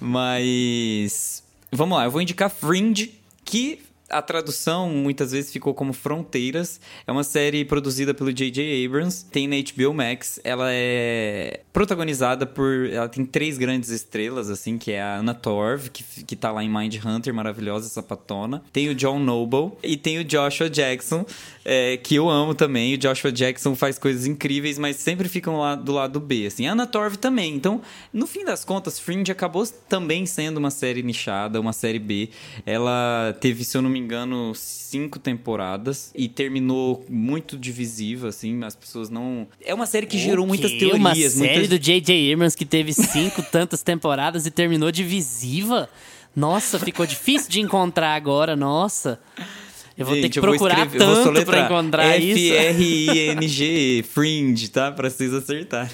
Mas. Vamos lá, eu vou indicar Fringe, que a tradução muitas vezes ficou como Fronteiras. É uma série produzida pelo J.J. Abrams, tem na HBO Max. Ela é protagonizada por. Ela tem três grandes estrelas, assim, que é a Anna Torv, que, que tá lá em Mind Hunter, maravilhosa, sapatona. Tem o John Noble e tem o Joshua Jackson, é, que eu amo também. O Joshua Jackson faz coisas incríveis, mas sempre ficam lá do lado B, assim. A Anna Torv também. Então, no fim das contas, Fringe acabou também sendo uma série nichada, uma série B. Ela teve, se eu não me engano, cinco temporadas e terminou muito divisiva, assim. As pessoas não. É uma série que gerou muitas teorias. Uma série muitas... do J.J. Abrams que teve cinco tantas temporadas e terminou divisiva? Nossa, ficou difícil de encontrar agora, nossa. Eu vou Gente, ter que procurar escrever, tanto pra encontrar isso. F-R-I-N-G, Fringe, tá? Pra vocês acertarem.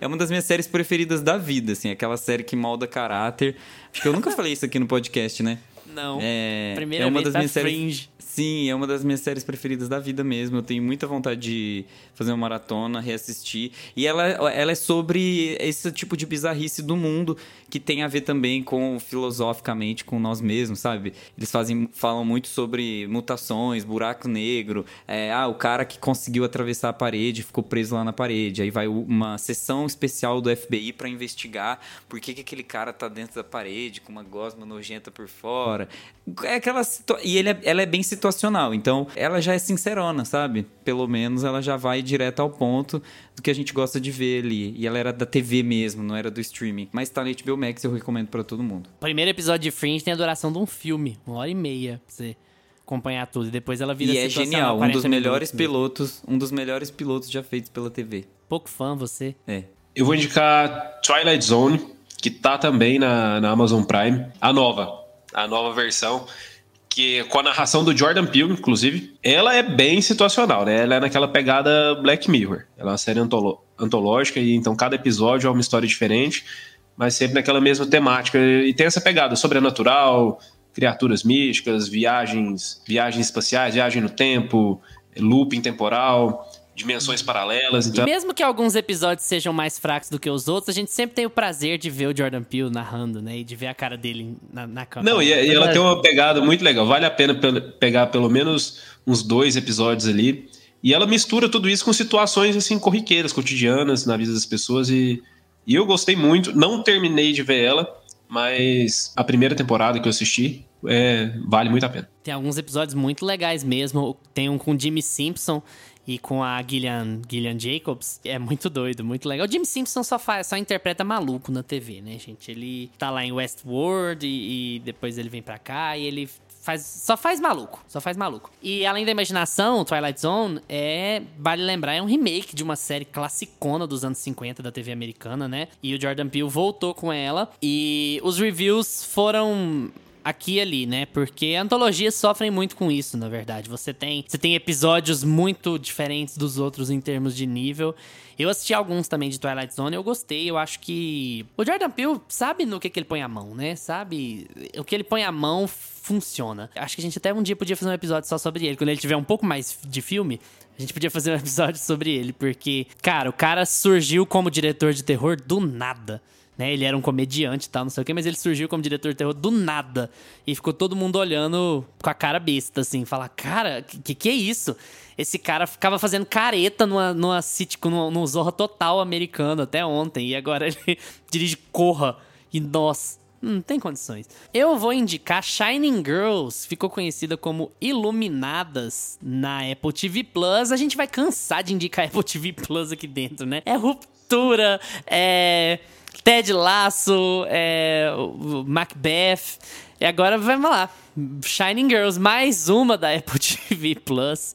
é uma das minhas séries preferidas da vida, assim. Aquela série que molda caráter. Acho que eu nunca falei isso aqui no podcast, né? Não. É, Primeira é uma das tá minhas Fringe. Sim, é uma das minhas séries preferidas da vida mesmo. Eu tenho muita vontade de fazer uma maratona, reassistir. E ela, ela é sobre esse tipo de bizarrice do mundo que tem a ver também com filosoficamente com nós mesmos, sabe? Eles fazem, falam muito sobre mutações, buraco negro. É, ah, o cara que conseguiu atravessar a parede ficou preso lá na parede. Aí vai uma sessão especial do FBI para investigar por que, que aquele cara tá dentro da parede com uma gosma nojenta por fora. É aquela e ele é, ela é bem situacional, então ela já é sincerona, sabe? Pelo menos ela já vai direto ao ponto do que a gente gosta de ver ali. E ela era da TV mesmo, não era do streaming. Mas tá no HBO Max, eu recomendo para todo mundo. Primeiro episódio de Fringe tem a duração de um filme, uma hora e meia pra você acompanhar tudo. E depois ela vira E é genial, um dos melhores pilotos, um dos melhores pilotos já feitos pela TV. Pouco fã você. É. Eu vou indicar Twilight Zone, que tá também na, na Amazon Prime, a nova a nova versão, que com a narração do Jordan Peele, inclusive, ela é bem situacional, né? Ela é naquela pegada Black Mirror. Ela é uma série antolo antológica e então cada episódio é uma história diferente, mas sempre naquela mesma temática e tem essa pegada sobrenatural, criaturas místicas, viagens, viagens espaciais, viagem no tempo, looping temporal dimensões paralelas. Então... E mesmo que alguns episódios sejam mais fracos do que os outros, a gente sempre tem o prazer de ver o Jordan Peele narrando, né? E de ver a cara dele na, na câmera. Não, e, e ela tem uma pegada muito legal. Vale a pena pegar pelo menos uns dois episódios ali. E ela mistura tudo isso com situações assim corriqueiras, cotidianas na vida das pessoas e, e eu gostei muito. Não terminei de ver ela, mas a primeira temporada que eu assisti é, vale muito a pena. Tem alguns episódios muito legais mesmo. Tem um com Jimmy Simpson e com a Gillian, Gillian Jacobs. É muito doido, muito legal. O Jimmy Simpson só, faz, só interpreta maluco na TV, né, gente? Ele tá lá em Westworld e, e depois ele vem pra cá e ele faz, só faz maluco, só faz maluco. E além da imaginação, Twilight Zone é, vale lembrar, é um remake de uma série classicona dos anos 50 da TV americana, né? E o Jordan Peele voltou com ela e os reviews foram aqui e ali, né? Porque antologias sofrem muito com isso, na verdade. Você tem, você tem episódios muito diferentes dos outros em termos de nível. Eu assisti alguns também de Twilight Zone, eu gostei. Eu acho que o Jordan Peele sabe no que, que ele põe a mão, né? Sabe o que ele põe a mão funciona. Acho que a gente até um dia podia fazer um episódio só sobre ele. Quando ele tiver um pouco mais de filme, a gente podia fazer um episódio sobre ele, porque, cara, o cara surgiu como diretor de terror do nada né? Ele era um comediante e tal, não sei o quê, mas ele surgiu como diretor de terror do nada. E ficou todo mundo olhando com a cara besta, assim. Falar, cara, que que é isso? Esse cara ficava fazendo careta numa, numa sitcom, numa, num Zorra Total americano até ontem. E agora ele dirige Corra. E nós... Não tem condições. Eu vou indicar Shining Girls, ficou conhecida como Iluminadas na Apple TV Plus. A gente vai cansar de indicar Apple TV Plus aqui dentro, né? É ruptura, é Ted Lasso, é, Macbeth. E agora vamos lá. Shining Girls, mais uma da Apple TV Plus.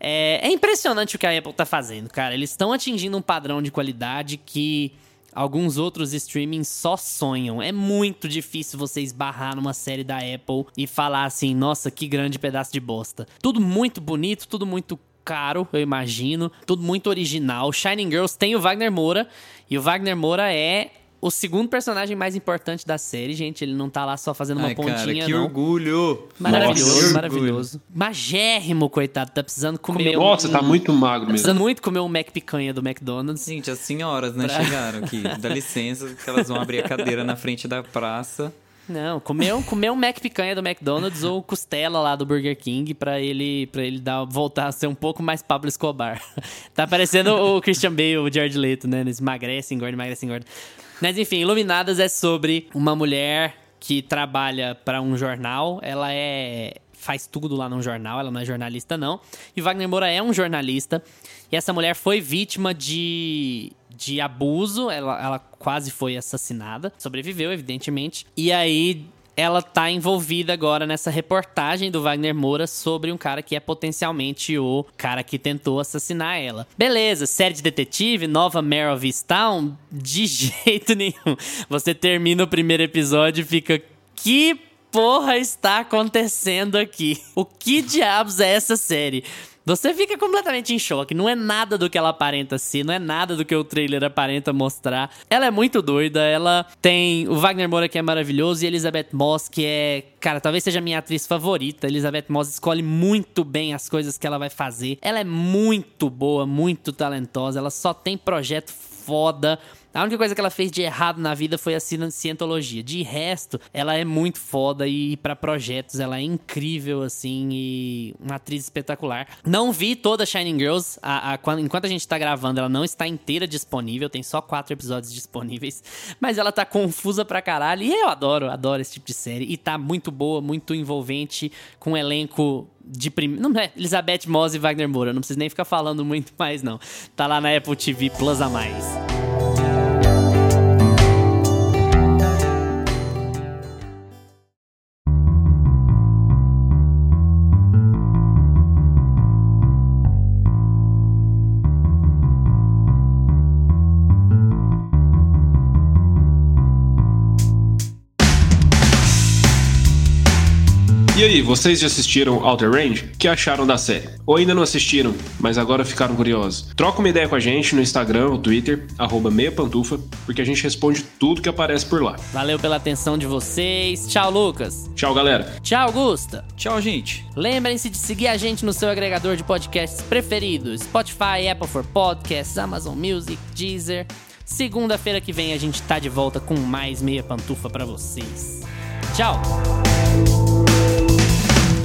É, é impressionante o que a Apple tá fazendo, cara. Eles estão atingindo um padrão de qualidade que alguns outros streamings só sonham. É muito difícil você esbarrar numa série da Apple e falar assim: nossa, que grande pedaço de bosta. Tudo muito bonito, tudo muito caro, eu imagino. Tudo muito original. Shining Girls tem o Wagner Moura. E o Wagner Moura é o segundo personagem mais importante da série, gente. Ele não tá lá só fazendo uma Ai, pontinha, cara, que não. orgulho! Maravilhoso, Nossa, maravilhoso. Magérrimo, coitado. Tá precisando comer Nossa, um... tá muito magro Tá mesmo. precisando muito comer um Mac picanha do McDonald's. Gente, as senhoras, né, chegaram aqui. Dá licença que elas vão abrir a cadeira na frente da praça. Não, comer um, comer um Mac picanha do McDonald's ou costela lá do Burger King pra ele, pra ele dar, voltar a ser um pouco mais Pablo Escobar. tá parecendo o Christian Bale, o George Leto, né? Eles emagrecem, engorda, emagrecem, engorda. Mas enfim, Iluminadas é sobre uma mulher que trabalha para um jornal. Ela é faz tudo lá num jornal, ela não é jornalista não. E Wagner Moura é um jornalista. E essa mulher foi vítima de, de abuso, ela, ela quase foi assassinada. Sobreviveu, evidentemente. E aí ela tá envolvida agora nessa reportagem do Wagner Moura sobre um cara que é potencialmente o cara que tentou assassinar ela. Beleza, série de detetive, nova Mare of Easttown? De jeito nenhum. Você termina o primeiro episódio e fica... Que porra está acontecendo aqui? O que diabos é essa série? Você fica completamente em choque. Não é nada do que ela aparenta ser, não é nada do que o trailer aparenta mostrar. Ela é muito doida, ela tem o Wagner Moura que é maravilhoso e Elizabeth Moss que é, cara, talvez seja minha atriz favorita. Elizabeth Moss escolhe muito bem as coisas que ela vai fazer. Ela é muito boa, muito talentosa, ela só tem projeto foda. A única coisa que ela fez de errado na vida foi a cientologia. De resto, ela é muito foda e para projetos ela é incrível, assim, e uma atriz espetacular. Não vi toda Shining Girls. A, a, enquanto a gente tá gravando, ela não está inteira disponível. Tem só quatro episódios disponíveis. Mas ela tá confusa pra caralho. E eu adoro, adoro esse tipo de série. E tá muito boa, muito envolvente, com um elenco de primeira. Não é Elizabeth Moss e Wagner Moura. Não preciso nem ficar falando muito mais, não. Tá lá na Apple TV Plus a mais. E aí, vocês já assistiram Outer Range? O que acharam da série? Ou ainda não assistiram, mas agora ficaram curiosos? Troca uma ideia com a gente no Instagram ou Twitter, arroba meiapantufa, porque a gente responde tudo que aparece por lá. Valeu pela atenção de vocês. Tchau, Lucas. Tchau, galera. Tchau, Augusta. Tchau, gente. Lembrem-se de seguir a gente no seu agregador de podcasts preferidos: Spotify, Apple for Podcasts, Amazon Music, Deezer. Segunda-feira que vem a gente tá de volta com mais meia pantufa para vocês. Tchau.